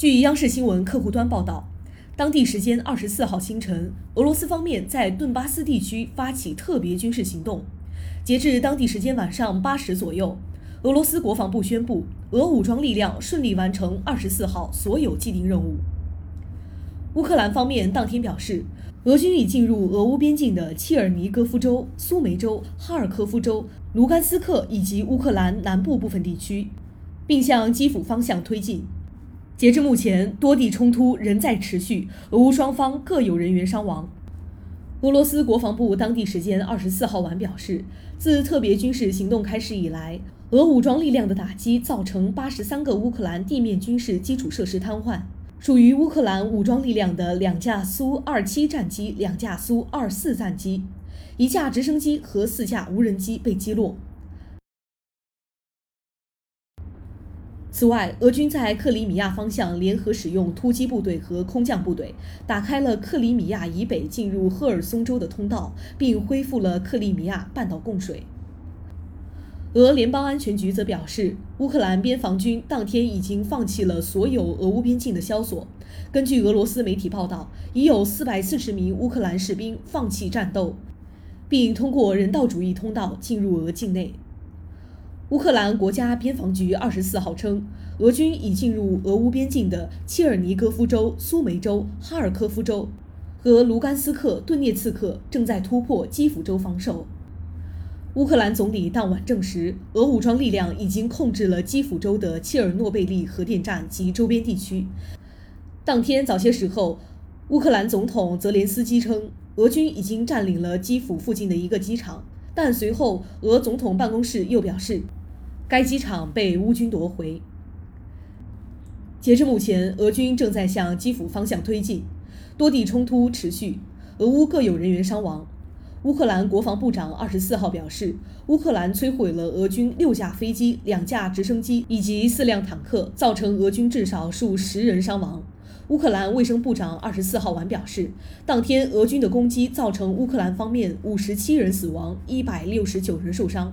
据央视新闻客户端报道，当地时间二十四号清晨，俄罗斯方面在顿巴斯地区发起特别军事行动。截至当地时间晚上八时左右，俄罗斯国防部宣布，俄武装力量顺利完成二十四号所有既定任务。乌克兰方面当天表示，俄军已进入俄乌边境的切尔尼戈夫州、苏梅州、哈尔科夫州、卢甘斯克以及乌克兰南部部分地区，并向基辅方向推进。截至目前，多地冲突仍在持续，俄乌双方各有人员伤亡。俄罗斯国防部当地时间二十四号晚表示，自特别军事行动开始以来，俄武装力量的打击造成八十三个乌克兰地面军事基础设施瘫痪。属于乌克兰武装力量的两架苏二七战机、两架苏二四战机、一架直升机和四架无人机被击落。此外，俄军在克里米亚方向联合使用突击部队和空降部队，打开了克里米亚以北进入赫尔松州的通道，并恢复了克里米亚半岛供水。俄联邦安全局则表示，乌克兰边防军当天已经放弃了所有俄乌边境的萧索。根据俄罗斯媒体报道，已有440名乌克兰士兵放弃战斗，并通过人道主义通道进入俄境内。乌克兰国家边防局24号称，俄军已进入俄乌边境的切尔尼戈夫州、苏梅州、哈尔科夫州和卢甘斯克、顿涅茨克，正在突破基辅州防守。乌克兰总理当晚证实，俄武装力量已经控制了基辅州的切尔诺贝利核电站及周边地区。当天早些时候，乌克兰总统泽连斯基称，俄军已经占领了基辅附近的一个机场，但随后俄总统办公室又表示，该机场被乌军夺回。截至目前，俄军正在向基辅方向推进，多地冲突持续，俄乌各有人员伤亡。乌克兰国防部长二十四号表示，乌克兰摧毁了俄军六架飞机、两架直升机以及四辆坦克，造成俄军至少数十人伤亡。乌克兰卫生部长二十四号晚表示，当天俄军的攻击造成乌克兰方面五十七人死亡，一百六十九人受伤。